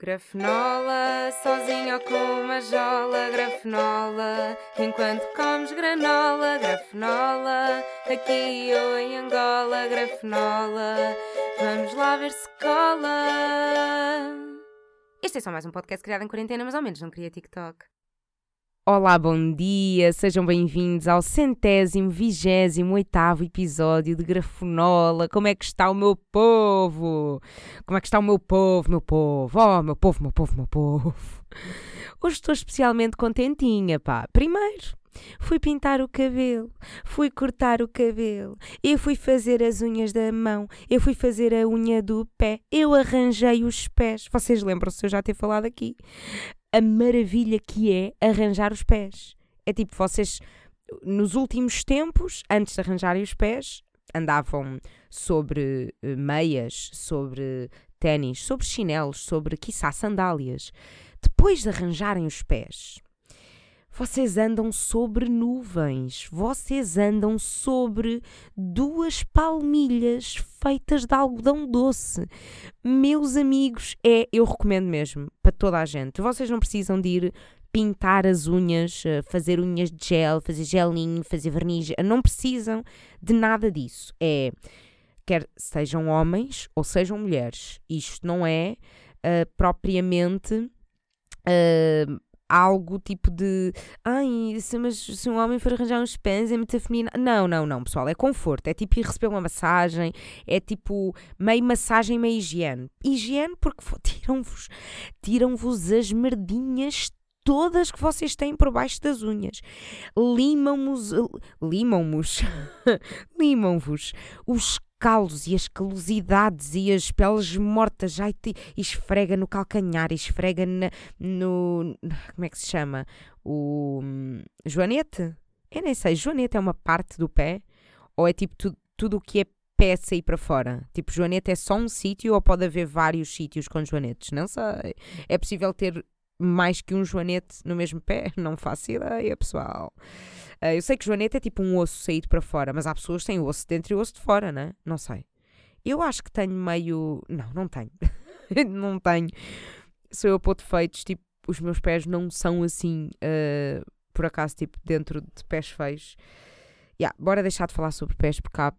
Grafenola, sozinho ou com uma jola, grafenola, enquanto comes granola, grafenola, aqui ou em Angola, grafenola, vamos lá ver se cola. Este é só mais um podcast criado em quarentena, mas ao menos não queria TikTok. Olá, bom dia, sejam bem-vindos ao centésimo, vigésimo, oitavo episódio de Grafonola. Como é que está o meu povo? Como é que está o meu povo, meu povo? Oh, meu povo, meu povo, meu povo. Hoje estou especialmente contentinha, pá. Primeiro, fui pintar o cabelo, fui cortar o cabelo, eu fui fazer as unhas da mão, eu fui fazer a unha do pé, eu arranjei os pés. Vocês lembram-se eu já ter falado aqui? A maravilha que é arranjar os pés. É tipo, vocês, nos últimos tempos, antes de arranjarem os pés, andavam sobre eh, meias, sobre ténis, sobre chinelos, sobre, quiçá, sandálias. Depois de arranjarem os pés, vocês andam sobre nuvens, vocês andam sobre duas palmilhas feitas de algodão doce. Meus amigos, é, eu recomendo mesmo para toda a gente. Vocês não precisam de ir pintar as unhas, eh, fazer unhas de gel, fazer gelinho, fazer verniz, não precisam de nada disso. É quer sejam homens ou sejam mulheres. Isto não é uh, propriamente uh, algo tipo de ai, se, mas se um homem for arranjar uns pés é muito feminino. Não, não, não, pessoal, é conforto. É tipo ir receber uma massagem, é tipo meio massagem, meio higiene. Higiene porque tiram-vos tiram-vos as merdinhas todas que vocês têm por baixo das unhas. Limam-vos, limam-vos, limam-vos os calos e as calosidades e as peles mortas, ai, te, esfrega no calcanhar, esfrega na, no. Como é que se chama? O. Um, joanete? Eu nem sei, joanete é uma parte do pé? Ou é tipo tu, tudo o que é pé sair para fora? Tipo, joanete é só um sítio ou pode haver vários sítios com joanetes? Não sei. É possível ter mais que um joanete no mesmo pé? Não faço ideia, pessoal. Uh, eu sei que joanete é tipo um osso saído para fora, mas há pessoas que têm osso dentro e osso de fora, né? Não sei. Eu acho que tenho meio. Não, não tenho. não tenho. Sou eu pôr defeitos, tipo, os meus pés não são assim, uh, por acaso, tipo, dentro de pés feios. Yeah, bora deixar de falar sobre pés porque há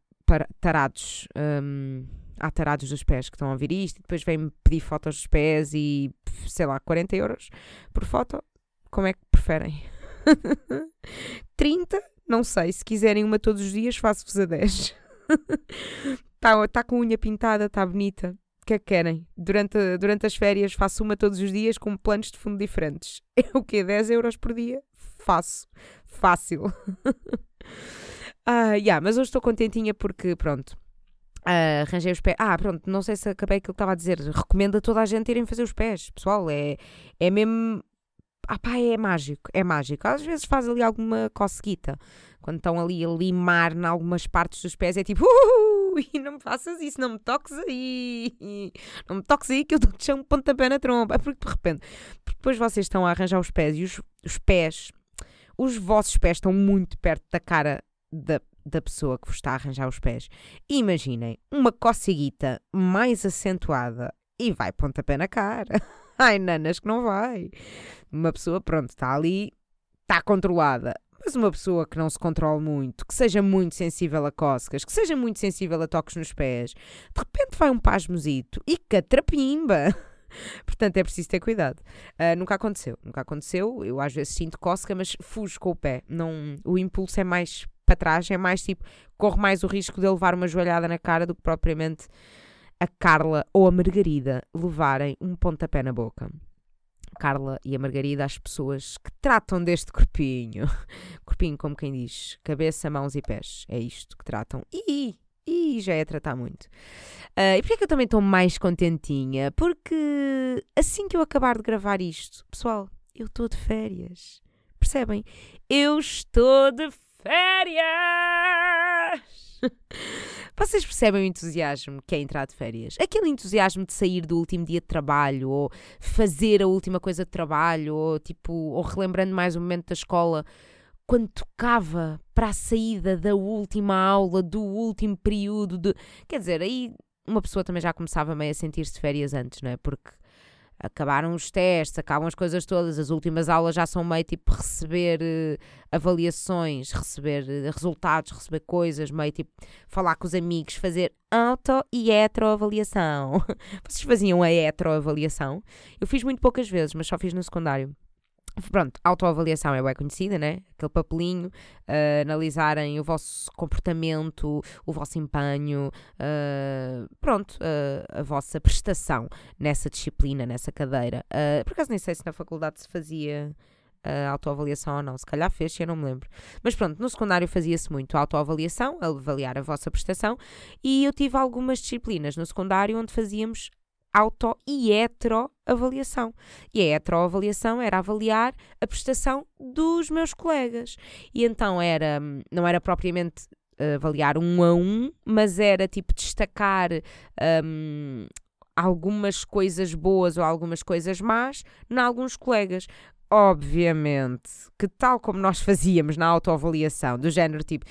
tarados. Um, há tarados dos pés que estão a ouvir isto e depois vêm-me pedir fotos dos pés e sei lá, 40 euros por foto. Como é que preferem? 30? Não sei. Se quiserem uma todos os dias, faço-vos a 10. Está tá com unha pintada, está bonita. O que é que querem? Durante, durante as férias faço uma todos os dias com planos de fundo diferentes. É o quê? 10 euros por dia? Faço. Fácil. ah, yeah, mas hoje estou contentinha porque, pronto, Uh, arranjei os pés. Ah, pronto, não sei se acabei aquilo que estava a dizer. Recomendo a toda a gente irem fazer os pés, pessoal. É, é mesmo. Ah, pá, é mágico, é mágico. Às vezes faz ali alguma cosquita. Quando estão ali a limar em algumas partes dos pés, é tipo, uh, não me faças isso, não me toques aí, não me toques aí que eu dou-te um pontapé na tromba. Porque de repente, depois vocês estão a arranjar os pés e os, os pés, os vossos pés estão muito perto da cara da da pessoa que vos está a arranjar os pés. Imaginem uma coceguita mais acentuada e vai pontapé na cara. Ai, nanas, que não vai. Uma pessoa, pronto, está ali, está controlada. Mas uma pessoa que não se controle muito, que seja muito sensível a cócegas, que seja muito sensível a toques nos pés, de repente vai um pasmosito e catrapimba. Portanto, é preciso ter cuidado. Uh, nunca aconteceu, nunca aconteceu. Eu às vezes sinto cócega, mas fujo com o pé. Não, o impulso é mais para trás, é mais tipo, corre mais o risco de levar uma joelhada na cara do que propriamente a Carla ou a Margarida levarem um pontapé na boca. Carla e a Margarida, as pessoas que tratam deste corpinho. Corpinho, como quem diz, cabeça, mãos e pés. É isto que tratam. E, e já é tratar muito. Uh, e porquê é que eu também estou mais contentinha? Porque assim que eu acabar de gravar isto, pessoal, eu estou de férias. Percebem? Eu estou de férias férias! Vocês percebem o entusiasmo que é entrar de férias? Aquele entusiasmo de sair do último dia de trabalho, ou fazer a última coisa de trabalho, ou tipo, ou relembrando mais o momento da escola, quando tocava para a saída da última aula, do último período de. Quer dizer, aí uma pessoa também já começava meio a sentir-se férias antes, não é? Porque acabaram os testes, acabam as coisas todas, as últimas aulas já são meio tipo receber uh, avaliações, receber uh, resultados, receber coisas, meio tipo falar com os amigos, fazer auto e heteroavaliação. Vocês faziam a heteroavaliação? Eu fiz muito poucas vezes, mas só fiz no secundário. Pronto, autoavaliação é bem conhecida, né? Aquele papelinho, uh, analisarem o vosso comportamento, o vosso empenho, uh, pronto, uh, a vossa prestação nessa disciplina, nessa cadeira. por acaso nem sei se na faculdade se fazia a autoavaliação ou não, se calhar fez, eu não me lembro. Mas pronto, no secundário fazia-se muito a autoavaliação, avaliar a vossa prestação, e eu tive algumas disciplinas no secundário onde fazíamos auto e heteroavaliação. E a heteroavaliação era avaliar a prestação dos meus colegas. E então era, não era propriamente eh, avaliar um a um, mas era tipo destacar um, algumas coisas boas ou algumas coisas más em alguns colegas. Obviamente que, tal como nós fazíamos na autoavaliação, do género tipo,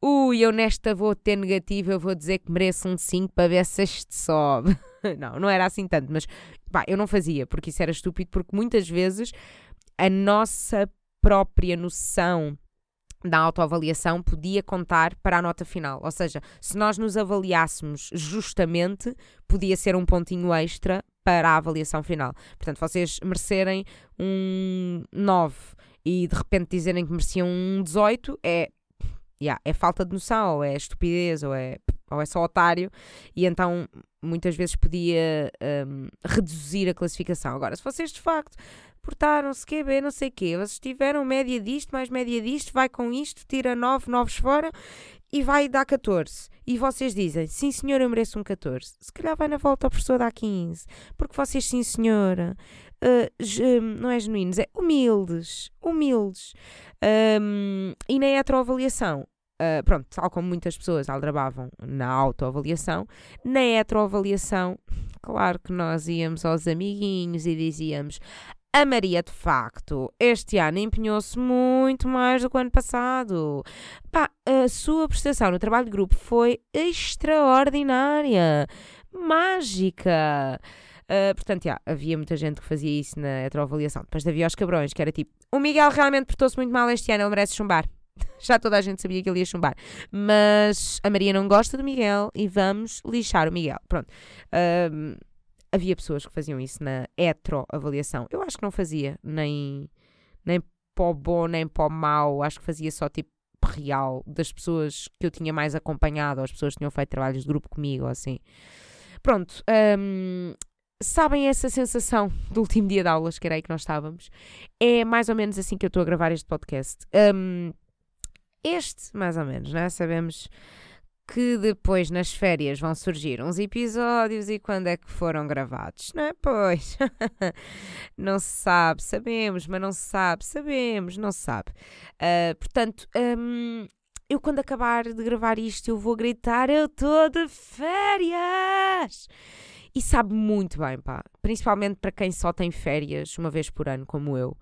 ui, eu nesta vou ter negativo, eu vou dizer que mereço um 5 para ver se este sobe. não, não era assim tanto, mas pá, eu não fazia, porque isso era estúpido, porque muitas vezes a nossa própria noção da autoavaliação podia contar para a nota final. Ou seja, se nós nos avaliássemos justamente, podia ser um pontinho extra para a avaliação final. Portanto, vocês merecerem um 9 e de repente dizerem que mereciam um 18 é, yeah, é falta de noção, ou é estupidez, ou é ou é só otário, e então muitas vezes podia um, reduzir a classificação. Agora, se vocês de facto portaram-se, bem, não sei o quê, vocês tiveram média disto, mais média disto, vai com isto, tira 9, 9 fora e vai dar 14. E vocês dizem, sim senhor, eu mereço um 14. Se calhar vai na volta ao professor dar 15. Porque vocês, sim senhora, uh, não é genuínos, é humildes. Humildes. Um, e na heteroavaliação, uh, pronto, tal como muitas pessoas aldrabavam na autoavaliação, na heteroavaliação, claro que nós íamos aos amiguinhos e dizíamos a Maria, de facto, este ano empenhou-se muito mais do que o ano passado. Pá, a sua prestação no trabalho de grupo foi extraordinária, mágica. Uh, portanto, yeah, havia muita gente que fazia isso na heteroavaliação. Depois havia os cabrões, que era tipo: o Miguel realmente portou-se muito mal este ano, ele merece chumbar. Já toda a gente sabia que ele ia chumbar. Mas a Maria não gosta do Miguel e vamos lixar o Miguel. Pronto. Um, havia pessoas que faziam isso na heteroavaliação. Eu acho que não fazia, nem, nem o bom, nem o mau. Acho que fazia só tipo real das pessoas que eu tinha mais acompanhado, ou as pessoas que tinham feito trabalhos de grupo comigo, ou assim. Pronto. Um, sabem essa sensação do último dia de aulas, que era aí que nós estávamos? É mais ou menos assim que eu estou a gravar este podcast. Um, este, mais ou menos, né? Sabemos que depois nas férias vão surgir uns episódios e quando é que foram gravados, não é? Pois, não se sabe, sabemos, mas não se sabe, sabemos, não se sabe. Uh, portanto, um, eu quando acabar de gravar isto, eu vou gritar: Eu estou de férias! E sabe muito bem, pá. Principalmente para quem só tem férias uma vez por ano, como eu.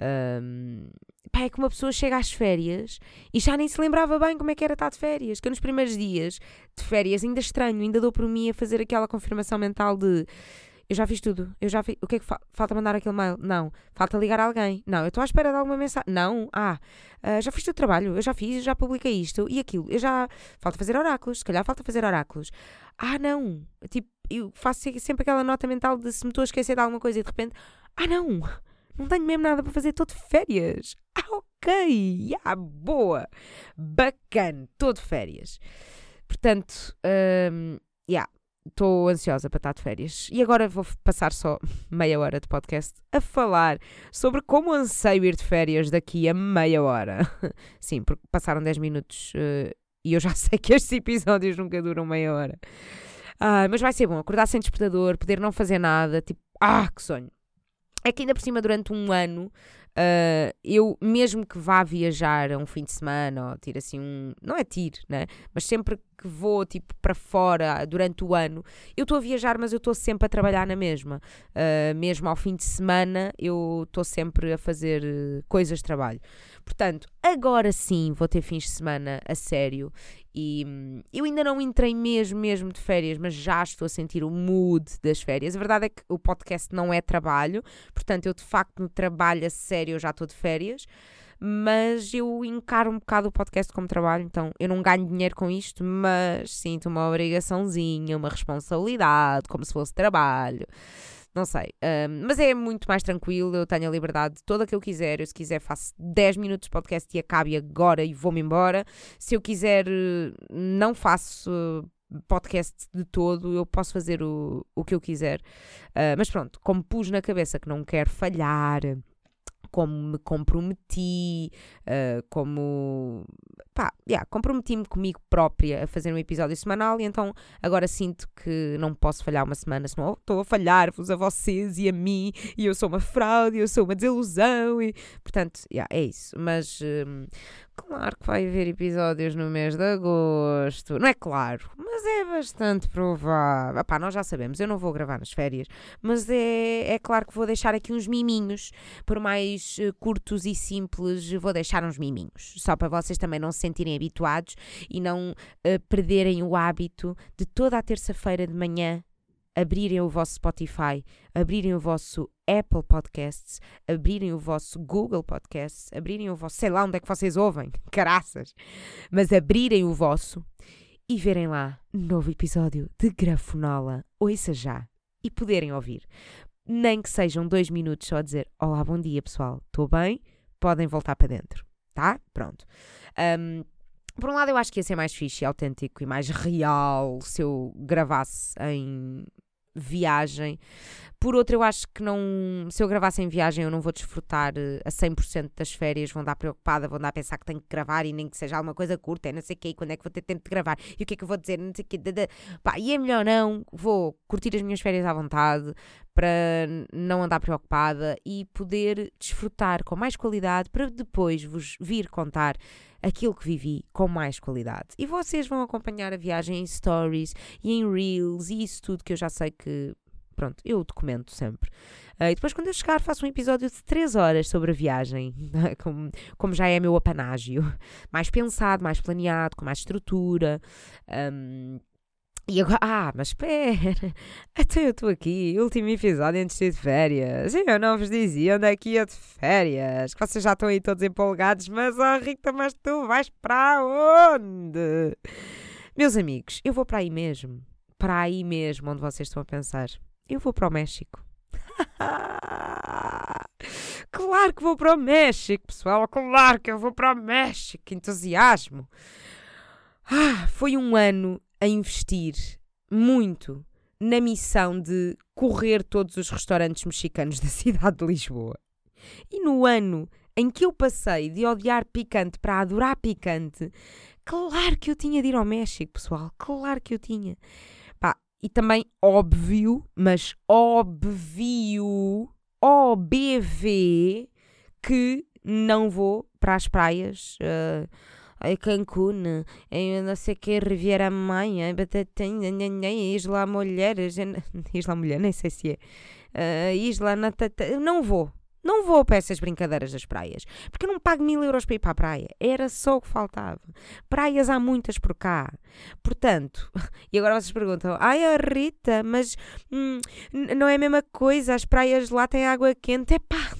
Um, pá, é que uma pessoa chega às férias e já nem se lembrava bem como é que era estar de férias. Que eu nos primeiros dias de férias ainda estranho, ainda dou por mim a fazer aquela confirmação mental de eu já fiz tudo, eu já fiz. O que é que fa falta mandar aquele mail? Não. Falta ligar a alguém? Não. Eu estou à espera de alguma mensagem? Não. Ah, uh, já fiz o trabalho, eu já fiz, já publiquei isto e aquilo. Eu já. Falta fazer oráculos, se calhar falta fazer oráculos. Ah, não. Tipo, eu faço sempre aquela nota mental de se me estou a esquecer de alguma coisa e de repente. Ah, não! Não tenho mesmo nada para fazer, estou de férias. Ah, ok, yeah, boa, bacana, estou de férias. Portanto, um, yeah, estou ansiosa para estar de férias. E agora vou passar só meia hora de podcast a falar sobre como anseio ir de férias daqui a meia hora. Sim, porque passaram 10 minutos uh, e eu já sei que estes episódios nunca duram meia hora. Ah, mas vai ser bom acordar sem despertador, poder não fazer nada, tipo, ah, que sonho. É que ainda por cima, durante um ano, uh, eu, mesmo que vá viajar a um fim de semana, ou tire assim um. Não é tiro, né? Mas sempre que vou tipo para fora durante o ano, eu estou a viajar, mas eu estou sempre a trabalhar na mesma. Uh, mesmo ao fim de semana, eu estou sempre a fazer coisas de trabalho. Portanto, agora sim vou ter fins de semana a sério e hum, eu ainda não entrei mesmo, mesmo de férias, mas já estou a sentir o mood das férias. A verdade é que o podcast não é trabalho, portanto, eu de facto no trabalho a sério eu já estou de férias mas eu encaro um bocado o podcast como trabalho, então eu não ganho dinheiro com isto, mas sinto uma obrigaçãozinha, uma responsabilidade, como se fosse trabalho. Não sei, um, mas é muito mais tranquilo, eu tenho a liberdade toda que eu quiser. Eu, se quiser, faço 10 minutos de podcast e acabe agora e vou-me embora. Se eu quiser, não faço podcast de todo, eu posso fazer o, o que eu quiser. Uh, mas pronto, como pus na cabeça que não quero falhar como me comprometi, uh, como. pá, yeah, comprometi-me comigo própria a fazer um episódio semanal e então agora sinto que não posso falhar uma semana, senão estou a falhar-vos a vocês e a mim e eu sou uma fraude, eu sou uma desilusão e. portanto, yeah, é isso. Mas. Uh, Claro que vai haver episódios no mês de agosto. Não é claro, mas é bastante provável. Epá, nós já sabemos, eu não vou gravar nas férias, mas é, é claro que vou deixar aqui uns miminhos. Por mais uh, curtos e simples, vou deixar uns miminhos. Só para vocês também não se sentirem habituados e não uh, perderem o hábito de toda a terça-feira de manhã abrirem o vosso Spotify, abrirem o vosso Apple Podcasts, abrirem o vosso Google Podcasts, abrirem o vosso, sei lá onde é que vocês ouvem, caraças, mas abrirem o vosso e verem lá novo episódio de Grafonola, ouça já, e poderem ouvir. Nem que sejam dois minutos só a dizer Olá, bom dia pessoal, estou bem? Podem voltar para dentro, tá? Pronto. Um, por um lado, eu acho que ia ser mais fixe, autêntico e mais real se eu gravasse em viagem. Por outro, eu acho que não. Se eu gravasse em viagem, eu não vou desfrutar eh, a 100% das férias. Vão dar preocupada, vão dar a pensar que tenho que gravar e nem que seja alguma coisa curta, é não sei o quê, quando é que vou ter tempo de gravar e o que é que eu vou dizer, não sei o. Pá, e é melhor não. Vou curtir as minhas férias à vontade para não andar preocupada e poder desfrutar com mais qualidade para depois vos vir contar aquilo que vivi com mais qualidade. E vocês vão acompanhar a viagem em stories e em reels e isso tudo que eu já sei que. Pronto, eu documento sempre. Uh, e depois, quando eu chegar, faço um episódio de 3 horas sobre a viagem, como, como já é meu apanágio. Mais pensado, mais planeado, com mais estrutura. Um, e agora, ah, mas espera, até eu estou aqui, último episódio antes de ir de férias. Eu não vos dizia onde é que ia de férias, que vocês já estão aí todos empolgados, mas oh Rita, mas tu vais para onde? Meus amigos, eu vou para aí mesmo, para aí mesmo onde vocês estão a pensar. Eu vou para o México. claro que vou para o México, pessoal, claro que eu vou para o México, entusiasmo. Ah, foi um ano a investir muito na missão de correr todos os restaurantes mexicanos da cidade de Lisboa. E no ano em que eu passei de odiar picante para adorar picante, claro que eu tinha de ir ao México, pessoal, claro que eu tinha. Pá, e também óbvio, mas óbvio, OBV, que não vou para as praias. Uh, em Cancún, em não sei que, Riviera Maia, Isla Mulher, Isla Mulher, nem sei se é, uh, Isla Natata, não vou. Não vou para essas brincadeiras das praias. Porque eu não pago mil euros para ir para a praia. Era só o que faltava. Praias há muitas por cá. Portanto, e agora vocês perguntam: ai, Rita, mas hum, não é a mesma coisa? As praias lá têm água quente. É pá,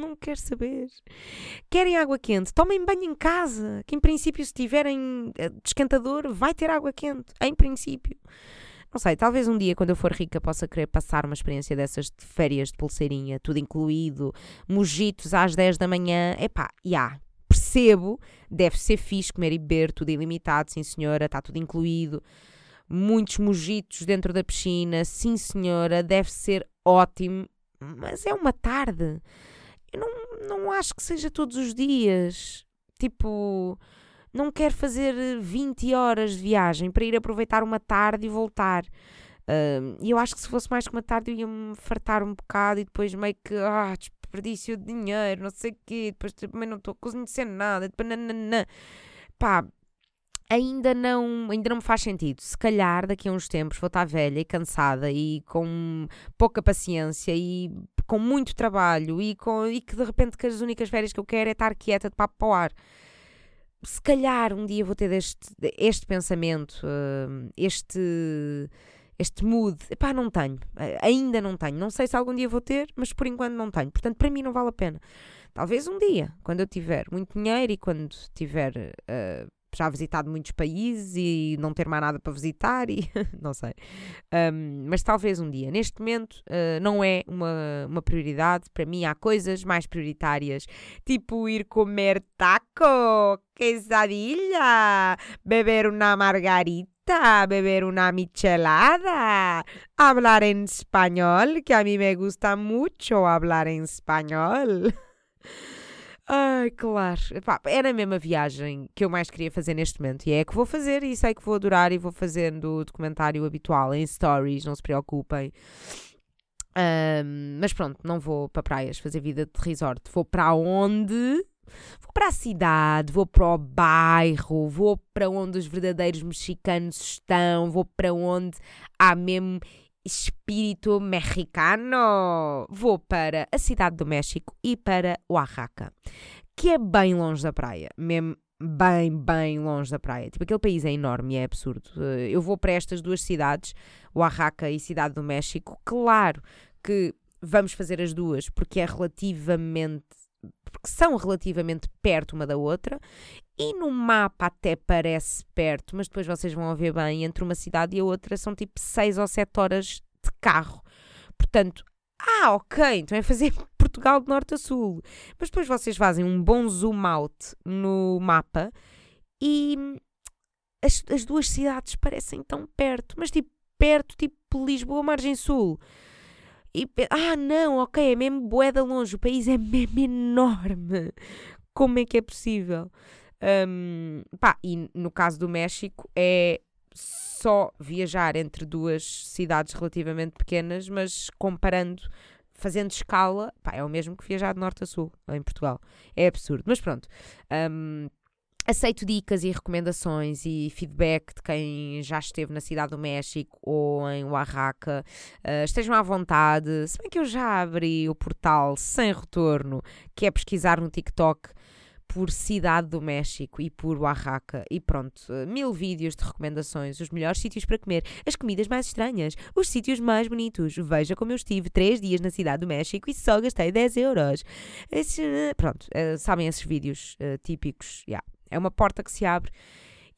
não quero saber. Querem água quente? Tomem banho em casa. Que em princípio, se tiverem eh, esquentador, vai ter água quente. Em princípio. Não sei, talvez um dia, quando eu for rica, possa querer passar uma experiência dessas de férias de pulseirinha, tudo incluído, mojitos às 10 da manhã. Epá, já. Yeah, percebo, deve ser fixe comer e beber, tudo ilimitado, sim senhora, está tudo incluído. Muitos mojitos dentro da piscina, sim senhora, deve ser ótimo, mas é uma tarde eu não, não acho que seja todos os dias. Tipo, não quero fazer 20 horas de viagem para ir aproveitar uma tarde e voltar. E uh, eu acho que se fosse mais que uma tarde eu ia-me fartar um bocado e depois meio que, ah, desperdício de dinheiro, não sei o quê, depois também não estou a nada, depois nananã. Pá, ainda não, ainda não me faz sentido. Se calhar daqui a uns tempos vou estar velha e cansada e com pouca paciência e com muito trabalho e, com, e que de repente que as únicas férias que eu quero é estar quieta de papo para o ar. Se calhar um dia vou ter este, este pensamento, uh, este, este mood. Epá, não tenho. Ainda não tenho. Não sei se algum dia vou ter, mas por enquanto não tenho. Portanto, para mim não vale a pena. Talvez um dia, quando eu tiver muito dinheiro e quando tiver uh, já visitado muitos países e não ter mais nada para visitar e não sei. Um, mas talvez um dia. Neste momento uh, não é uma, uma prioridade. Para mim há coisas mais prioritárias, tipo ir comer taco, quesadilla, beber uma margarita, beber uma michelada, hablar em espanhol, que a mim me gusta muito hablar em espanhol. Ai, claro. Epá, era a mesma viagem que eu mais queria fazer neste momento. E é que vou fazer e sei que vou adorar e vou fazendo o documentário habitual em stories, não se preocupem. Um, mas pronto, não vou para praias fazer vida de resort. Vou para onde? Vou para a cidade, vou para o bairro, vou para onde os verdadeiros mexicanos estão, vou para onde há mesmo espírito mexicano. Vou para a cidade do México e para Oaxaca, que é bem longe da praia, mesmo bem, bem longe da praia. Tipo, aquele país é enorme é absurdo. Eh, eu vou para estas duas cidades, Oaxaca e Cidade do México. Claro que vamos fazer as duas porque é relativamente porque são relativamente perto uma da outra e no mapa até parece perto, mas depois vocês vão ver bem, entre uma cidade e a outra são tipo 6 ou 7 horas de carro. Portanto, ah, ok, então é fazer Portugal de norte a sul. Mas depois vocês fazem um bom zoom out no mapa e as, as duas cidades parecem tão perto, mas tipo perto, tipo Lisboa, margem sul. E, ah, não, ok, é mesmo boeda longe, o país é mesmo enorme. Como é que é possível? Um, pá, e no caso do México é só viajar entre duas cidades relativamente pequenas, mas comparando, fazendo escala, pá, é o mesmo que viajar de norte a sul em Portugal. É absurdo, mas pronto. Um, Aceito dicas e recomendações e feedback de quem já esteve na Cidade do México ou em Oaxaca. Uh, estejam à vontade. Se bem que eu já abri o portal sem retorno, que é pesquisar no TikTok por Cidade do México e por Oaxaca. E pronto, mil vídeos de recomendações, os melhores sítios para comer, as comidas mais estranhas, os sítios mais bonitos. Veja como eu estive três dias na Cidade do México e só gastei 10 euros. Esse, pronto, uh, sabem esses vídeos típicos. Yeah. É uma porta que se abre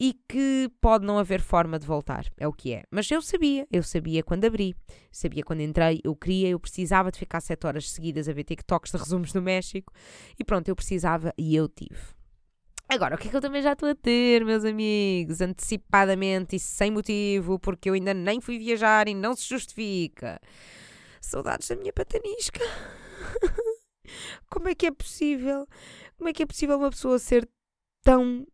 e que pode não haver forma de voltar. É o que é. Mas eu sabia, eu sabia quando abri, sabia quando entrei, eu queria, eu precisava de ficar sete horas seguidas a ver TikToks de resumos do México e pronto, eu precisava e eu tive. Agora, o que é que eu também já estou a ter, meus amigos? Antecipadamente e sem motivo, porque eu ainda nem fui viajar e não se justifica. Saudades da minha patanisca. Como é que é possível? Como é que é possível uma pessoa ser tão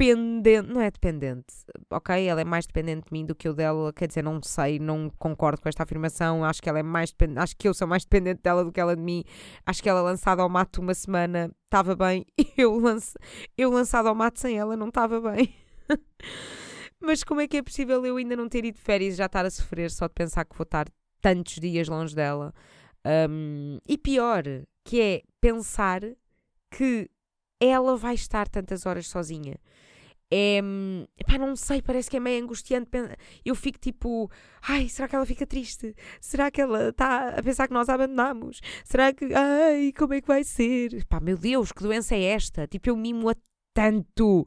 dependente, não é dependente, ok? Ela é mais dependente de mim do que eu dela, quer dizer, não sei, não concordo com esta afirmação, acho que ela é mais acho que eu sou mais dependente dela do que ela de mim, acho que ela lançada ao mato uma semana estava bem, eu, lance, eu lançada ao mato sem ela não estava bem. Mas como é que é possível eu ainda não ter ido de férias e já estar a sofrer só de pensar que vou estar tantos dias longe dela? Um, e pior, que é pensar que ela vai estar tantas horas sozinha. É, pá, não sei, parece que é meio angustiante. Eu fico tipo, ai, será que ela fica triste? Será que ela está a pensar que nós a abandonamos? Será que, ai, como é que vai ser? Pá, meu Deus, que doença é esta? Tipo, eu mimo-a tanto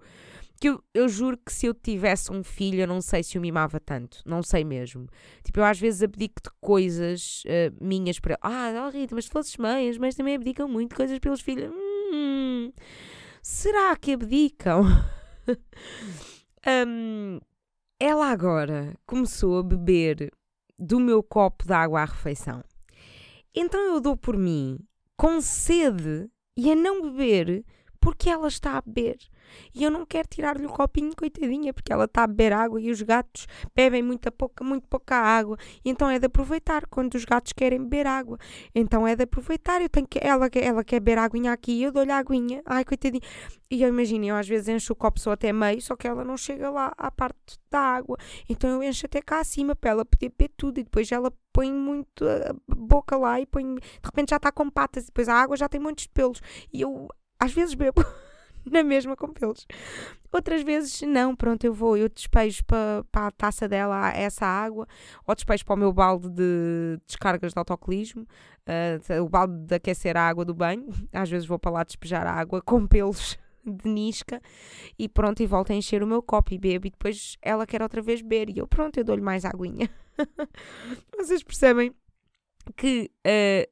que eu, eu juro que se eu tivesse um filho, eu não sei se o mimava tanto, não sei mesmo. Tipo, eu às vezes abdico de coisas uh, minhas para. Ah, oh, Rita, mas se fosses mãe, as mães também abdicam muito de coisas pelos filhos. Hum, será que abdicam? um, ela agora começou a beber do meu copo de água à refeição. Então eu dou por mim com sede e a não beber porque ela está a beber. E eu não quero tirar-lhe o copinho, coitadinha, porque ela está a beber água e os gatos bebem muita pouca, muito pouca água. Então é de aproveitar quando os gatos querem beber água. Então é de aproveitar. Eu tenho que, ela, ela quer beber aguinha aqui e eu dou-lhe a aguinha. Ai, coitadinha. E eu imagino, eu às vezes encho o copo só até meio, só que ela não chega lá à parte da água. Então eu encho até cá acima para ela poder beber tudo. E depois ela põe muito a boca lá e põe. De repente já está com patas. E depois a água já tem muitos pelos. E eu às vezes bebo. na mesma com pelos. Outras vezes, não, pronto, eu vou, eu despejo para, para a taça dela essa água, ou despejo para o meu balde de descargas de autocolismo, uh, o balde de aquecer a água do banho. Às vezes vou para lá despejar a água com pelos de nisca e pronto, e volto a encher o meu copo e bebo, e depois ela quer outra vez beber, e eu pronto, eu dou-lhe mais aguinha. Vocês percebem que uh,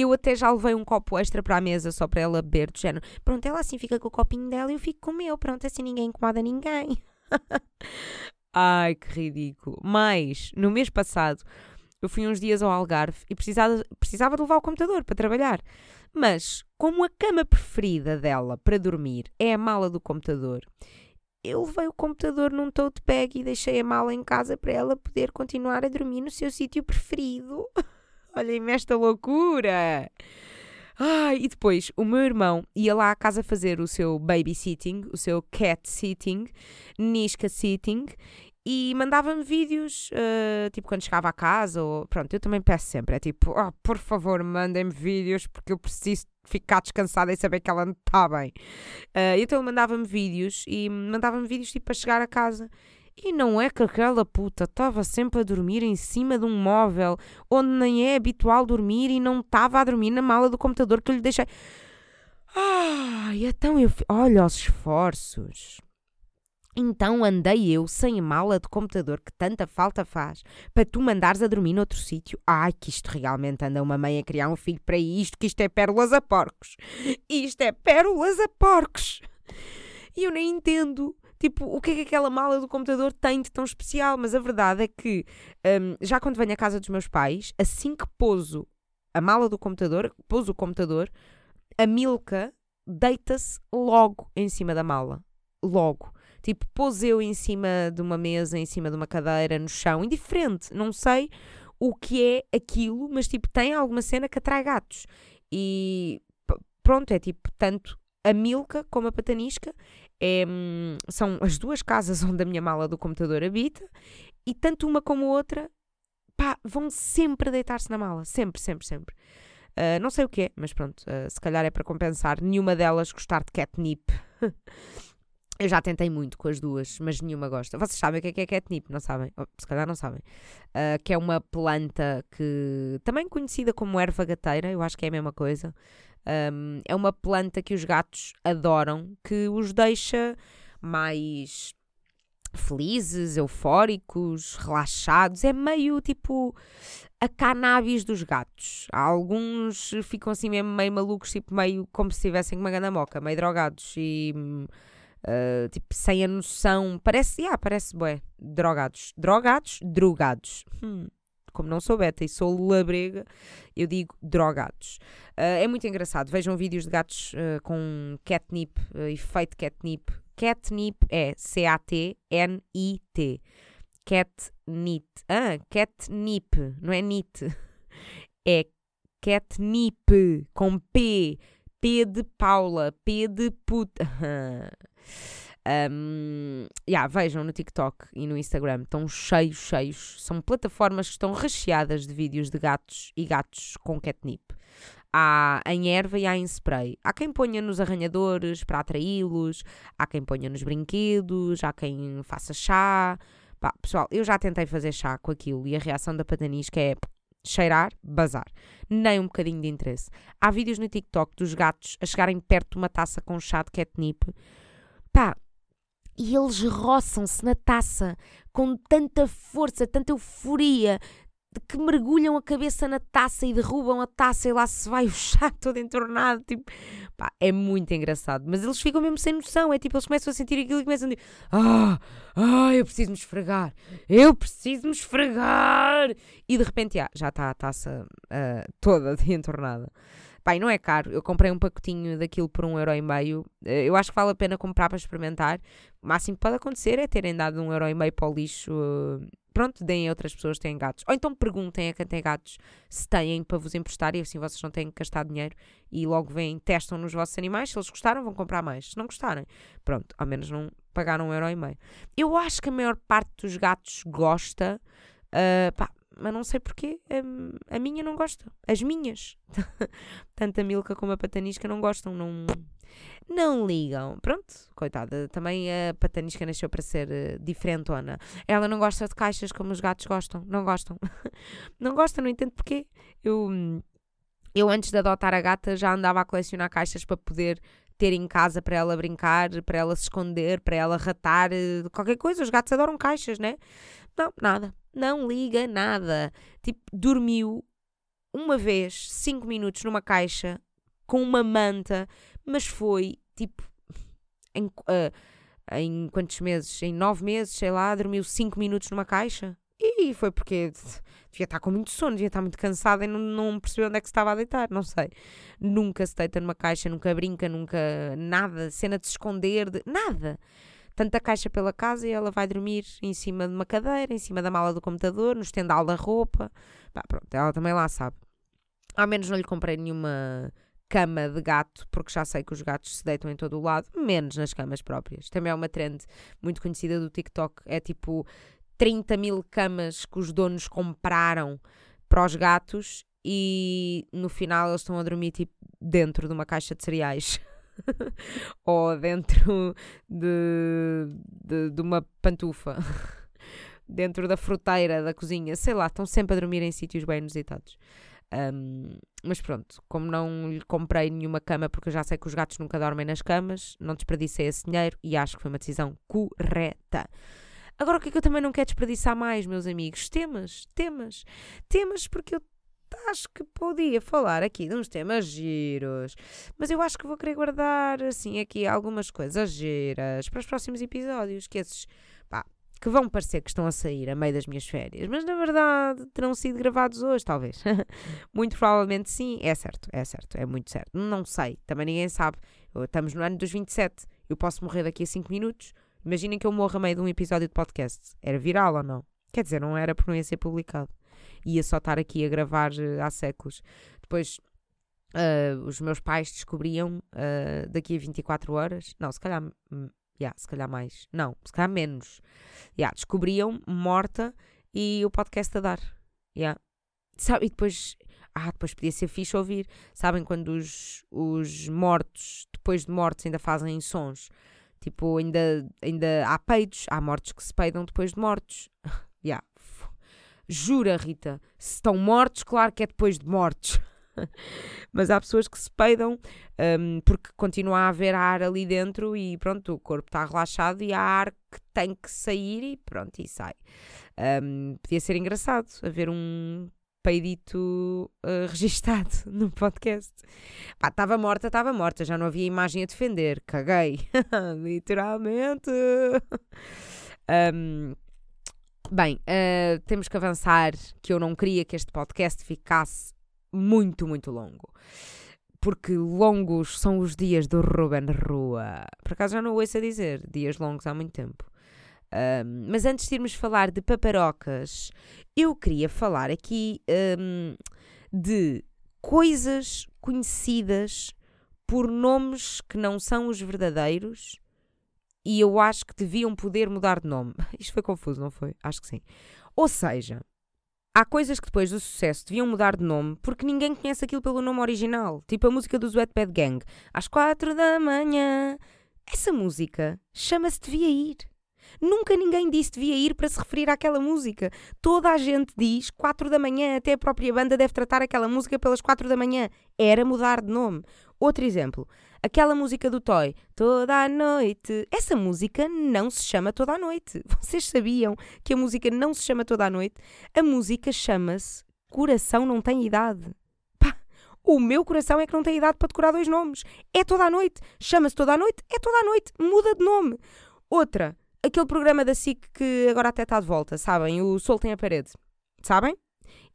eu até já levei um copo extra para a mesa só para ela beber, do género. Pronto, ela assim fica com o copinho dela e eu fico com o meu. Pronto, assim ninguém incomoda ninguém. Ai, que ridículo. Mas, no mês passado, eu fui uns dias ao Algarve e precisava, precisava de levar o computador para trabalhar. Mas, como a cama preferida dela para dormir é a mala do computador, eu levei o computador num tote bag e deixei a mala em casa para ela poder continuar a dormir no seu sítio preferido. Olhem-me esta loucura! Ai, e depois o meu irmão ia lá à casa fazer o seu babysitting, o seu cat sitting, nisca sitting, e mandava-me vídeos, uh, tipo quando chegava a casa, ou pronto, eu também peço sempre, é tipo, oh, por favor, mandem-me vídeos porque eu preciso ficar descansada e saber que ela está bem. Uh, então mandava-me vídeos e mandava-me vídeos tipo para chegar a casa e não é que aquela puta estava sempre a dormir em cima de um móvel onde nem é habitual dormir e não estava a dormir na mala do computador que eu lhe deixei. Ai, então eu. Olha os esforços. Então andei eu sem mala de computador que tanta falta faz para tu mandares a dormir noutro sítio. Ai, que isto realmente anda uma mãe a criar um filho para isto, que isto é pérolas a porcos. Isto é pérolas a porcos. E eu nem entendo tipo, o que é que aquela mala do computador tem de tão especial? Mas a verdade é que, um, já quando venho à casa dos meus pais, assim que pouso a mala do computador, pouso o computador, a Milka deita-se logo em cima da mala. Logo. Tipo, pôs eu em cima de uma mesa, em cima de uma cadeira, no chão, indiferente. Não sei o que é aquilo, mas tipo, tem alguma cena que atrai gatos. E pronto, é tipo, tanto a Milka como a Patanisca é, são as duas casas onde a minha mala do computador habita e tanto uma como outra pá, vão sempre deitar-se na mala. Sempre, sempre, sempre. Uh, não sei o que é, mas pronto, uh, se calhar é para compensar nenhuma delas gostar de catnip. Eu já tentei muito com as duas, mas nenhuma gosta. Vocês sabem o que é, que é catnip, não sabem? Oh, se calhar não sabem. Uh, que é uma planta que também conhecida como erva gateira, eu acho que é a mesma coisa. Um, é uma planta que os gatos adoram, que os deixa mais felizes, eufóricos, relaxados. É meio tipo a cannabis dos gatos. Alguns ficam assim mesmo meio malucos, tipo meio como se estivessem com uma gana moca, meio drogados e uh, tipo sem a noção. Parece, yeah, parece bué, drogados. Drogados, drogados. Hum como não sou beta e sou labrega, eu digo drogados. Uh, é muito engraçado. Vejam vídeos de gatos uh, com catnip, uh, efeito catnip. Catnip é C-A-T-N-I-T. Catnip. Ah, catnip, não é nit. É catnip, com P. P de Paula, P de puta. Um, yeah, vejam no TikTok e no Instagram, estão cheios, cheios. São plataformas que estão recheadas de vídeos de gatos e gatos com catnip. Há em erva e há em spray. Há quem ponha nos arranhadores para atraí-los, há quem ponha nos brinquedos, há quem faça chá. Pá, pessoal, eu já tentei fazer chá com aquilo e a reação da patanisca é cheirar, bazar. Nem um bocadinho de interesse. Há vídeos no TikTok dos gatos a chegarem perto de uma taça com chá de catnip. Pá, e eles roçam-se na taça com tanta força, tanta euforia, que mergulham a cabeça na taça e derrubam a taça e lá se vai o chá todo entornado. Tipo, pá, é muito engraçado. Mas eles ficam mesmo sem noção. É tipo, eles começam a sentir aquilo e começam a dizer: Ah, ah, eu preciso me esfregar, eu preciso me esfregar. E de repente, já está a taça uh, toda entornada. Bem, não é caro. Eu comprei um pacotinho daquilo por um euro e meio. Eh, eu acho que vale a pena comprar para experimentar. O máximo que pode acontecer é terem dado um euro e meio para o lixo. eh, Pronto, deem a outras pessoas que têm gatos. Ou então perguntem a quem tem gatos se têm para vos emprestar e assim vocês não têm que gastar dinheiro e logo vêm, testam nos vossos animais. Se eles gostaram, vão comprar mais. Se não gostarem, pronto, ao menos não pagaram um euro e meio. Eu acho que a maior parte dos gatos gosta, ah, pá, mas não sei porquê. A, a minha não gosta. As minhas. Tanto a Milka como a Patanisca não gostam, não, não ligam. Pronto, coitada. Também a Patanisca nasceu para ser uh, diferentona. Ela não gosta de caixas como os gatos gostam. Não gostam. não gosta, não entendo porquê. Eu, eu antes de adotar a gata já andava a colecionar caixas para poder ter em casa para ela brincar, para ela se esconder, para ela ratar, uh, qualquer coisa. Os gatos adoram caixas, né? Não, nada. Não liga nada. Tipo, dormiu uma vez, cinco minutos numa caixa com uma manta, mas foi tipo em, ah, em quantos meses? Em nove meses, sei lá, dormiu cinco minutos numa caixa. E foi porque devia estar com muito sono, devia estar muito cansada e não, não percebeu onde é que se estava a deitar, não sei. Nunca se deita numa caixa, nunca brinca, nunca nada, cena de se esconder, de, nada. Tanta caixa pela casa e ela vai dormir em cima de uma cadeira, em cima da mala do computador, no estendal da roupa. Pá, pronto, ela também lá sabe. Ao menos não lhe comprei nenhuma cama de gato, porque já sei que os gatos se deitam em todo o lado, menos nas camas próprias. Também é uma trend muito conhecida do TikTok. É tipo 30 mil camas que os donos compraram para os gatos e no final eles estão a dormir tipo dentro de uma caixa de cereais. Ou dentro de, de, de uma pantufa. dentro da fruteira da cozinha. Sei lá, estão sempre a dormir em sítios bem inusitados. Um, mas pronto, como não lhe comprei nenhuma cama, porque eu já sei que os gatos nunca dormem nas camas, não desperdicei esse dinheiro e acho que foi uma decisão correta. Agora, o que é que eu também não quero desperdiçar mais, meus amigos? Temas, temas, temas, porque eu acho que podia falar aqui de uns temas giros, mas eu acho que vou querer guardar, assim, aqui algumas coisas giras para os próximos episódios, que esses, pá, que vão parecer que estão a sair a meio das minhas férias, mas na verdade terão sido gravados hoje, talvez. muito provavelmente sim, é certo, é certo, é muito certo. Não sei, também ninguém sabe. Estamos no ano dos 27, eu posso morrer daqui a 5 minutos. Imaginem que eu morro a meio de um episódio de podcast. Era viral ou não? Quer dizer, não era porque não ia ser publicado. Ia só estar aqui a gravar uh, há séculos. Depois, uh, os meus pais descobriam uh, daqui a 24 horas. Não, se calhar. Yeah, se calhar mais. Não, se calhar menos. Yeah, descobriam morta e o podcast a dar. Yeah. Sabe, e depois. Ah, depois podia ser fixe ouvir. Sabem quando os, os mortos, depois de mortos, ainda fazem sons? Tipo, ainda, ainda há peidos, há mortos que se peidam depois de mortos. yeah. Jura, Rita, se estão mortos, claro que é depois de mortos. Mas há pessoas que se peidam um, porque continua a haver ar ali dentro e pronto, o corpo está relaxado e há ar que tem que sair e pronto, e sai. Um, podia ser engraçado haver um peidito uh, registado no podcast. Estava morta, estava morta, já não havia imagem a defender, caguei, literalmente. um, bem, uh, temos que avançar, que eu não queria que este podcast ficasse muito, muito longo. Porque longos são os dias do Ruben Rua. Por acaso já não ouço a dizer, dias longos há muito tempo. Um, mas antes de irmos falar de paparocas, eu queria falar aqui um, de coisas conhecidas por nomes que não são os verdadeiros e eu acho que deviam poder mudar de nome. Isto foi confuso, não foi? Acho que sim. Ou seja, há coisas que depois do sucesso deviam mudar de nome porque ninguém conhece aquilo pelo nome original. Tipo a música do Wetpad Gang. Às quatro da manhã. Essa música chama-se Devia Ir. Nunca ninguém disse devia ir para se referir àquela música. Toda a gente diz 4 da manhã, até a própria banda deve tratar aquela música pelas 4 da manhã. Era mudar de nome. Outro exemplo, aquela música do Toy, Toda a Noite. Essa música não se chama Toda a Noite. Vocês sabiam que a música não se chama Toda a Noite? A música chama-se Coração Não Tem Idade. Pá, o meu coração é que não tem idade para decorar dois nomes. É Toda a Noite. Chama-se Toda a Noite, é Toda a Noite. Muda de nome. Outra, aquele programa da SIC que agora até está de volta, sabem? O Sol tem a parede. Sabem?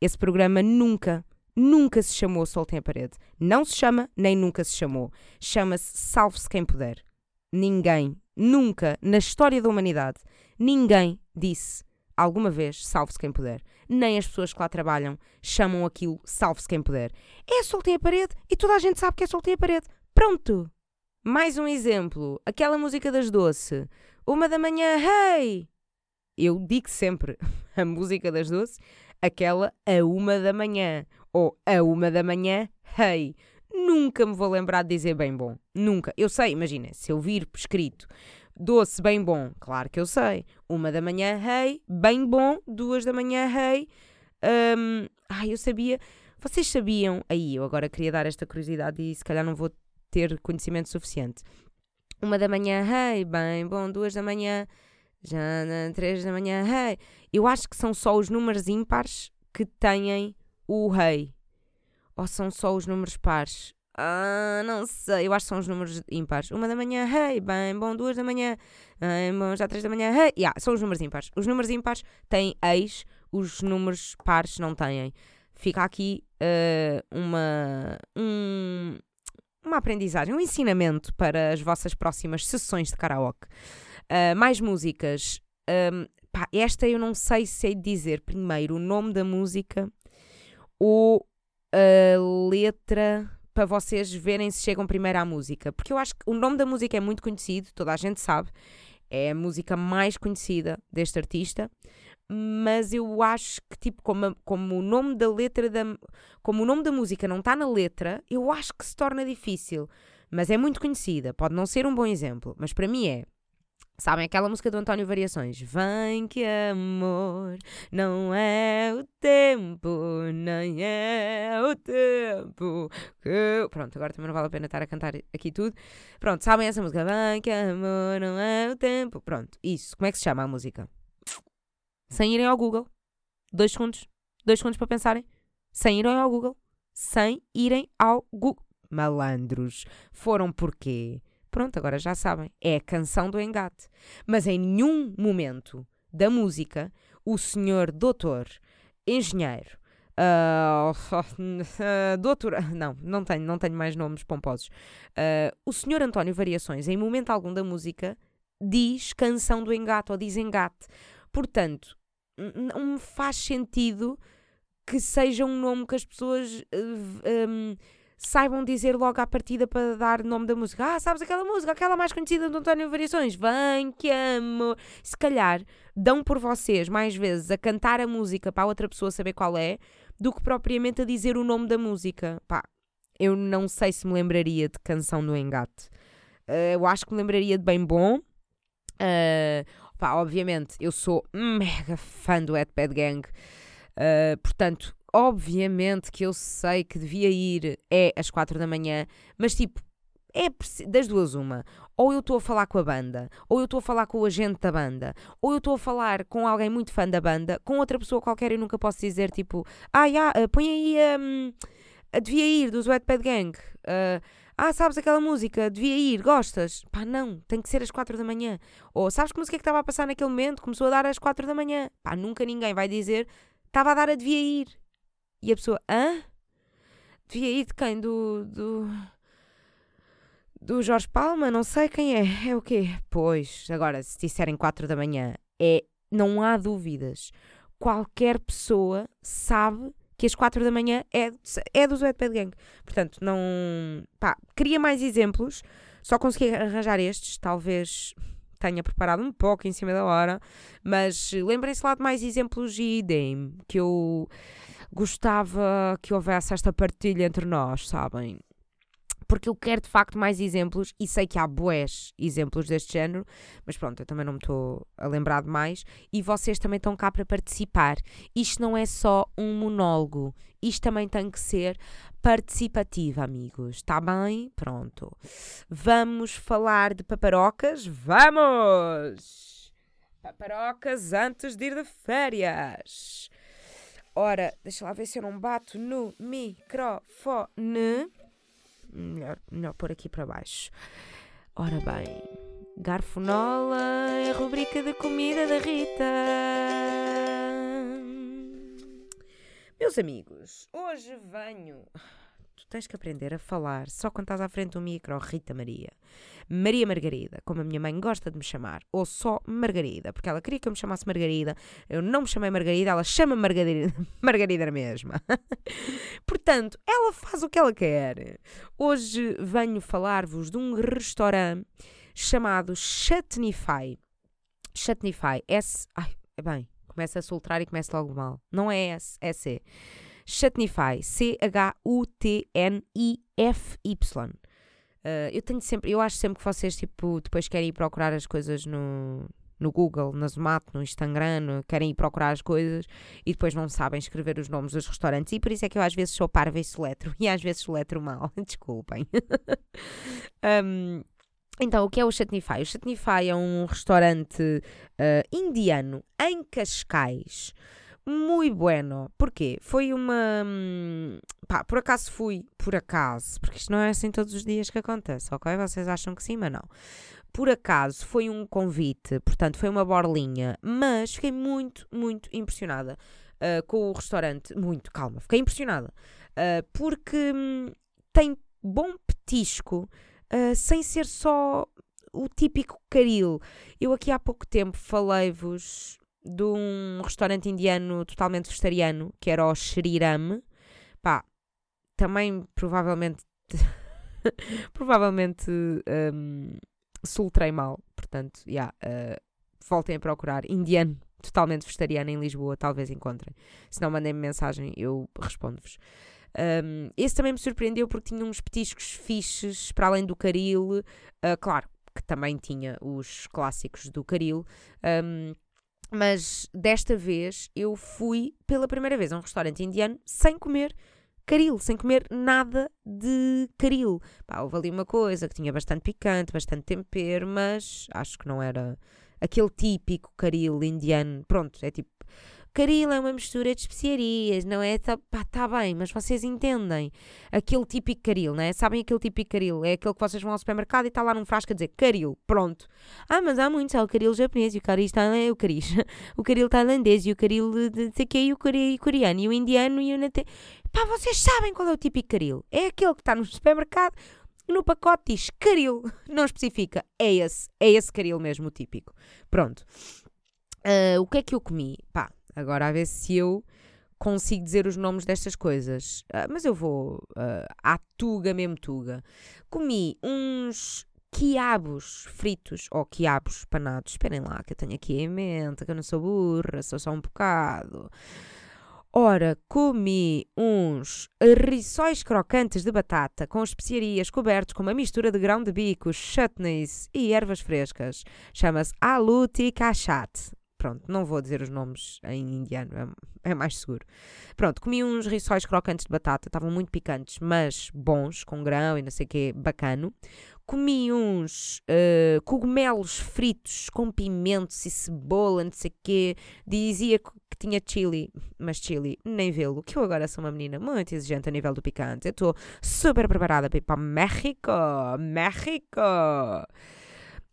Esse programa nunca, nunca se chamou Soltem a Parede. Não se chama, nem nunca se chamou. Chama-se Salve-se Quem Puder. Ninguém, nunca, na história da humanidade, ninguém disse alguma vez Salve-se Quem Puder. Nem as pessoas que lá trabalham chamam aquilo Salve-se Quem Puder. É Soltem a Parede e toda a gente sabe que é Soltem a Parede. Pronto! Mais um exemplo. Aquela música das Doce. Uma da manhã, hey! Eu digo sempre a música das Doce, aquela a uma da manhã. Ou a uma da manhã, hey! Nunca me vou lembrar de dizer bem bom. Nunca. Eu sei, imagina, se eu vir escrito doce bem bom, claro que eu sei. Uma da manhã, hey, bem bom. Duas da manhã, hey. Um, ai, eu sabia. Vocês sabiam? Aí, eu agora queria dar esta curiosidade e se calhar não vou ter conhecimento suficiente. Uma da manhã, hey, bem bom, duas da manhã, já três da manhã, hey. Eu acho que são só os números ímpares que têm o rei. Ou são só os números pares? Ah, não sei. Eu acho que são os números ímpares. Uma da manhã, hey, bem bom, duas da manhã, bem bom, já três da manhã, hey. Yeah, são os números ímpares. Os números ímpares têm ex, os números pares não têm. Fica aqui uh, uma, um, uma aprendizagem, um ensinamento para as vossas próximas sessões de karaoke. Uh, mais músicas. Um, pá, esta eu não sei se sei dizer primeiro o nome da música ou a letra para vocês verem se chegam primeiro à música. Porque eu acho que o nome da música é muito conhecido, toda a gente sabe. É a música mais conhecida deste artista mas eu acho que, tipo, como, como o nome da letra da. Como o nome da música não está na letra, eu acho que se torna difícil. Mas é muito conhecida, pode não ser um bom exemplo, mas para mim é. Sabem aquela música do António Variações? Vem que amor não é o tempo, nem é o tempo que. Pronto, agora também não vale a pena estar a cantar aqui tudo. Pronto, sabem essa música? Vem que amor não é o tempo. Pronto, isso. Como é que se chama a música? sem irem ao Google. Dois segundos. Dois segundos para pensarem. Sem irem ao Google. Sem irem ao Google. Malandros. Foram porquê? Pronto, agora já sabem. É a canção do engate. Mas em nenhum momento da música, o senhor doutor, engenheiro, Uh, não, não tenho, não tenho mais nomes pomposos. Uh, o senhor António Variações, em momento algum da música, diz canção do engate ou diz engate. Portanto, não me faz sentido que seja um nome que as pessoas um, saibam dizer logo à partida para dar nome da música. Ah, sabes aquela música, aquela mais conhecida do António Variações? Vem que amo. Se calhar dão por vocês mais vezes a cantar a música para a outra pessoa saber qual é do que propriamente a dizer o nome da música. Pá, eu não sei se me lembraria de Canção do Engate. Uh, eu acho que me lembraria de Bem Bom. Uh, Pá, obviamente, eu sou mega fã do Wet Bad Gang, uh, portanto, obviamente que eu sei que devia ir é às quatro da manhã, mas tipo, é das duas uma. Ou eu estou a falar com a banda, ou eu estou a falar com o agente da banda, ou eu estou a falar com alguém muito fã da banda, com outra pessoa qualquer eu nunca posso dizer tipo, ah, já, uh, põe aí um, a devia ir dos Wet Bad Gang. Uh, ah, sabes aquela música? Devia ir, gostas? Pá, não, tem que ser às quatro da manhã. Ou sabes que música é que estava a passar naquele momento? Começou a dar às quatro da manhã. Pá, nunca ninguém vai dizer estava a dar a devia ir. E a pessoa, hã? Devia ir de quem? Do. do. do Jorge Palma? Não sei quem é. É o quê? Pois, agora, se disserem quatro da manhã, é. não há dúvidas. Qualquer pessoa sabe que às 4 da manhã é, é do Wet Bad Gang. Portanto, não. pá, queria mais exemplos, só consegui arranjar estes, talvez tenha preparado um pouco em cima da hora, mas lembrem-se lá de mais exemplos e deem que eu gostava que houvesse esta partilha entre nós, sabem? porque eu quero de facto mais exemplos e sei que há boés exemplos deste género, mas pronto, eu também não me estou a lembrar de mais e vocês também estão cá para participar. Isto não é só um monólogo, isto também tem que ser participativo, amigos. Está bem? Pronto. Vamos falar de paparocas? Vamos! Paparocas antes de ir de férias. Ora, deixa lá ver se eu não bato no microfone. Melhor, melhor pôr aqui para baixo. Ora bem, Garfonola é a rubrica de comida da Rita. Meus amigos, hoje venho. Tens que aprender a falar só quando estás à frente do micro, Rita Maria. Maria Margarida, como a minha mãe gosta de me chamar, ou só Margarida, porque ela queria que eu me chamasse Margarida. Eu não me chamei Margarida, ela chama Margarida, Margarida mesma. Portanto, ela faz o que ela quer. Hoje venho falar-vos de um restaurante chamado Chutneyfy. Chutneyfy, S. Ai, bem, começa a soltar e começa logo mal. Não é S, é C. Chutneyfy, C-H-U-T-N-I-F-Y. Uh, eu tenho sempre, eu acho sempre que vocês tipo, depois querem ir procurar as coisas no, no Google, na Zomato, no Instagram, querem ir procurar as coisas e depois não sabem escrever os nomes dos restaurantes. E por isso é que eu às vezes sou parva e soletro e às vezes soletro mal. Desculpem. um, então, o que é o Chutneyfy? O Chutneyfy é um restaurante uh, indiano em Cascais. Muito bueno. Porquê? Foi uma. Hum, pá, por acaso fui. Por acaso. Porque isto não é assim todos os dias que acontece, ok? Vocês acham que sim, mas não. Por acaso foi um convite, portanto foi uma borlinha, mas fiquei muito, muito impressionada uh, com o restaurante. Muito, calma, fiquei impressionada. Uh, porque hum, tem bom petisco uh, sem ser só o típico caril. Eu aqui há pouco tempo falei-vos de um restaurante indiano totalmente vegetariano, que era o Shriram. Pá, também provavelmente provavelmente um, mal, portanto, yeah, uh, voltem a procurar indiano totalmente vegetariano em Lisboa, talvez encontrem. Se não, mandem-me mensagem, eu respondo-vos. Um, esse também me surpreendeu porque tinha uns petiscos fixes para além do caril, uh, claro que também tinha os clássicos do caril. Um, mas desta vez eu fui pela primeira vez a um restaurante indiano sem comer caril, sem comer nada de caril. Pá, houve ali uma coisa que tinha bastante picante, bastante tempero, mas acho que não era aquele típico caril indiano. Pronto, é tipo Caril é uma mistura de especiarias, não é? Tá, pá, tá bem, mas vocês entendem. Aquele típico caril, não é? Sabem aquele típico caril? É aquele que vocês vão ao supermercado e está lá num frasco a dizer caril, pronto. Ah, mas há muitos, há o caril japonês e o caril, o caril, o caril tailandês e o caril de sei que e o caril coreano e o indiano e o nate... Pá, vocês sabem qual é o típico caril? É aquele que está no supermercado no pacote diz caril, não especifica. É esse, é esse caril mesmo, o típico. Pronto. Uh, o que é que eu comi? Pá, Agora a ver se eu consigo dizer os nomes destas coisas. Uh, mas eu vou uh, à tuga mesmo tuga. Comi uns quiabos fritos ou quiabos panados. Esperem lá que eu tenho aqui em mente, que eu não sou burra, sou só um bocado. Ora, comi uns rissóis crocantes de batata com especiarias cobertos com uma mistura de grão de bico, chutneys e ervas frescas. Chama-se aluti kachat. Pronto, não vou dizer os nomes em indiano, é, é mais seguro. Pronto, comi uns rissóis crocantes de batata, estavam muito picantes, mas bons, com grão e não sei o quê, bacano. Comi uns uh, cogumelos fritos com pimentos e cebola, não sei o quê. Dizia que tinha chili, mas chili, nem vê-lo, que eu agora sou uma menina muito exigente a nível do picante. Eu estou super preparada para ir para México. México!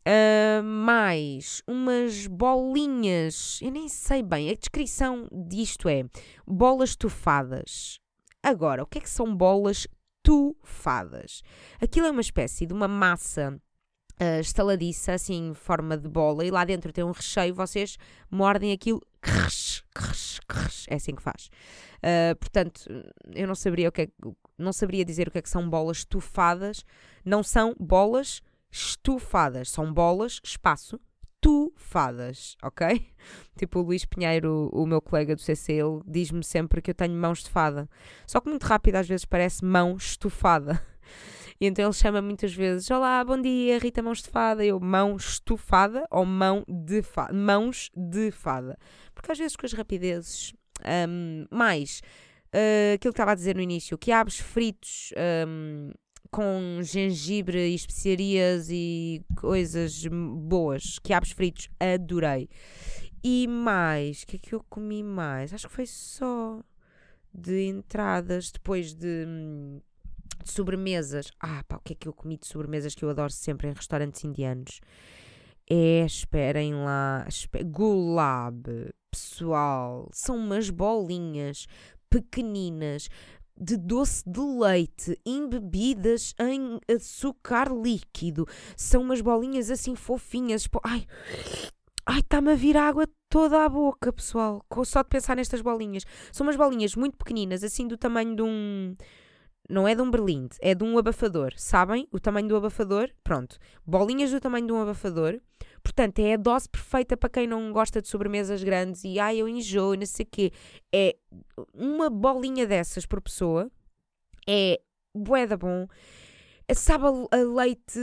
Uh, mais umas bolinhas, eu nem sei bem, a descrição disto é bolas tufadas. Agora, o que é que são bolas tufadas? Aquilo é uma espécie de uma massa uh, estaladiça, assim, em forma de bola, e lá dentro tem um recheio, vocês mordem aquilo, é assim que faz. Uh, portanto, eu não saberia o que é, não saberia dizer o que é que são bolas tufadas, não são bolas estufadas. São bolas, espaço, tufadas, ok? Tipo o Luís Pinheiro, o meu colega do CC, ele diz-me sempre que eu tenho mãos de fada. Só que muito rápido às vezes parece mão estufada. E então ele chama muitas vezes: Olá, bom dia, Rita Mãos de Fada. Eu, mão estufada ou mão de fada? Mãos de fada. Porque às vezes com as rapidezes, um, mais uh, aquilo que estava a dizer no início, que abres fritos. Um, com gengibre e especiarias e coisas boas, quiabos fritos, adorei. E mais, o que é que eu comi mais? Acho que foi só de entradas, depois de, de sobremesas. Ah, pá, o que é que eu comi de sobremesas que eu adoro sempre em restaurantes indianos? É, esperem lá, esper, gulab, pessoal, são umas bolinhas pequeninas, de doce de leite, embebidas em açúcar líquido. São umas bolinhas assim fofinhas. Ai, ai, está-me a vir água toda a boca, pessoal. Só de pensar nestas bolinhas. São umas bolinhas muito pequeninas, assim do tamanho de um. Não é de um berlinde, é de um abafador. Sabem? O tamanho do abafador? Pronto. Bolinhas do tamanho de um abafador. Portanto, é a dose perfeita para quem não gosta de sobremesas grandes e ai, eu enjoo, não sei o quê. É uma bolinha dessas por pessoa. É bué da bom. Sabe a leite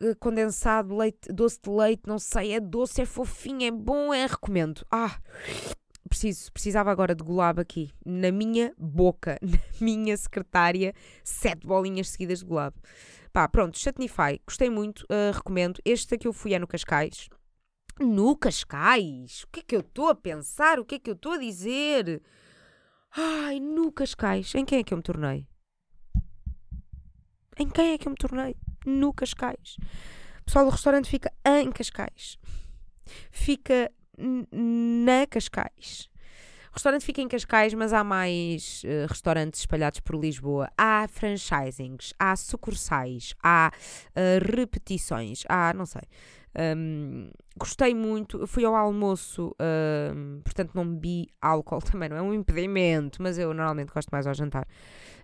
eh, condensado, leite, doce de leite, não sei, é doce, é fofinho, é bom, é recomendo. Ah, preciso, precisava agora de golab aqui, na minha boca, na minha secretária, sete bolinhas seguidas de golab. Pá, pronto, Chutneyfy, gostei muito, uh, recomendo. Este que eu fui é no Cascais. No Cascais? O que é que eu estou a pensar? O que é que eu estou a dizer? Ai, no Cascais. Em quem é que eu me tornei? Em quem é que eu me tornei? No Cascais. Pessoal, o restaurante fica em Cascais. Fica na Cascais. O restaurante fica em Cascais, mas há mais uh, restaurantes espalhados por Lisboa. Há franchisings, há sucursais, há uh, repetições, há, não sei. Um, gostei muito, fui ao almoço, um, portanto não bebi álcool também, não é um impedimento, mas eu normalmente gosto mais ao jantar.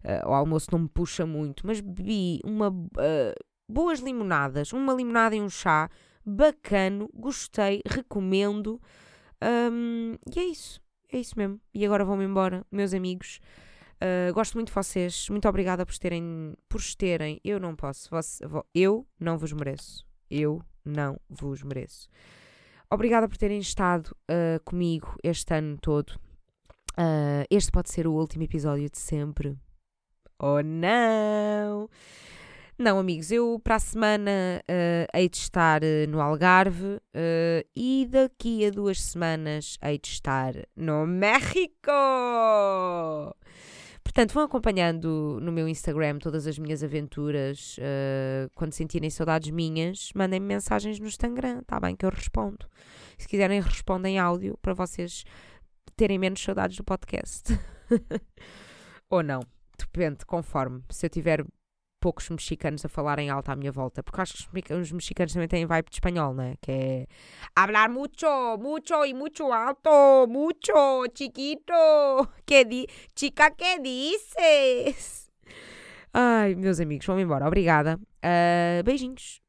Uh, o almoço não me puxa muito, mas bebi uma, boas limonadas, uma limonada e um chá, bacano, gostei, recomendo. Um, e é isso. É isso mesmo. E agora vou-me embora, meus amigos. Uh, gosto muito de vocês. Muito obrigada por terem. Por terem. Eu não posso. eu não vos mereço. Eu não vos mereço. Obrigada por terem estado uh, comigo este ano todo. Uh, este pode ser o último episódio de sempre. Oh não! Não, amigos, eu para a semana uh, hei de estar uh, no Algarve uh, e daqui a duas semanas hei de estar no México! Portanto, vão acompanhando no meu Instagram todas as minhas aventuras. quando sentirem saudades minhas, mandem-me mensagens no Instagram, tá bem? Que eu respondo. Se quiserem, respondem áudio para vocês terem menos saudades do podcast. Ou não. Depende, conforme. Se eu tiver poucos mexicanos a falarem alto à minha volta, porque acho que os mexicanos também têm vibe de espanhol, né? Que é hablar mucho, mucho e muito alto, mucho, chiquito, que di chica, que dices? Ai, meus amigos, vamos embora. Obrigada. Uh, beijinhos.